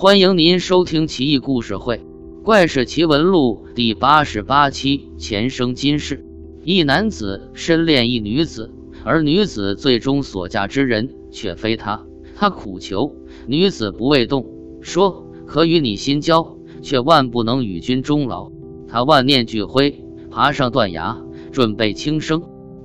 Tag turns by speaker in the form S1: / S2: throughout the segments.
S1: 欢迎您收听《奇异故事会·怪事奇闻录》第八十八期前生今世。一男子深恋一女子，而女子最终所嫁之人却非他。他苦求女子不为动，说可与你心交，却万不能与君终老。他万念俱灰，爬上断崖，准备轻生。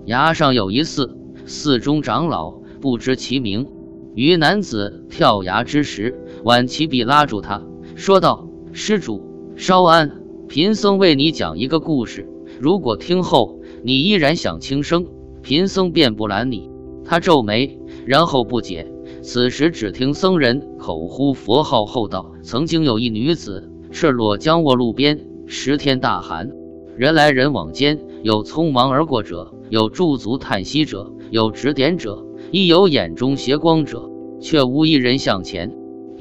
S1: 崖上有一寺，寺中长老不知其名。于男子跳崖之时，挽起笔拉住他，说道：“施主稍安，贫僧为你讲一个故事。如果听后你依然想轻生，贫僧便不拦你。”他皱眉，然后不解。此时只听僧人口呼佛号后道：“曾经有一女子，赤裸将卧路边，十天大寒，人来人往间，有匆忙而过者，有驻足叹息者，有指点者。”亦有眼中斜光者，却无一人向前。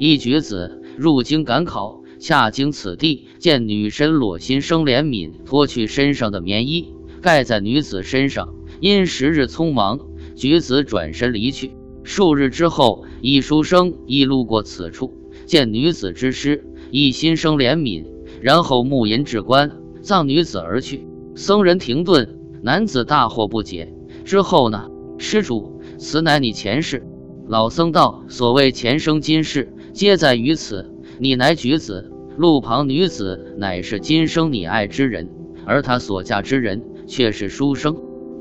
S1: 一举子入京赶考，恰经此地，见女身裸心生怜悯，脱去身上的棉衣盖在女子身上。因时日匆忙，举子转身离去。数日之后，一书生亦路过此处，见女子之尸，亦心生怜悯，然后募银至棺，葬女子而去。僧人停顿，男子大惑不解。之后呢？施主。此乃你前世，老僧道：“所谓前生今世，皆在于此。你乃举子，路旁女子乃是今生你爱之人，而他所嫁之人却是书生。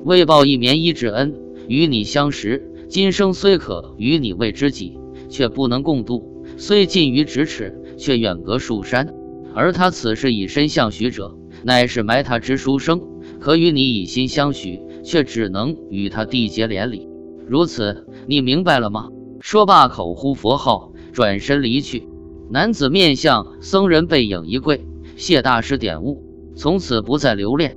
S1: 为报一棉衣之恩，与你相识，今生虽可与你为知己，却不能共度。虽近于咫尺，却远隔数山。而他此时以身相许者，乃是埋他之书生，可与你以心相许，却只能与他缔结连理。”如此，你明白了吗？说罢，口呼佛号，转身离去。男子面向僧人背影一跪，谢大师点悟，从此不再留恋。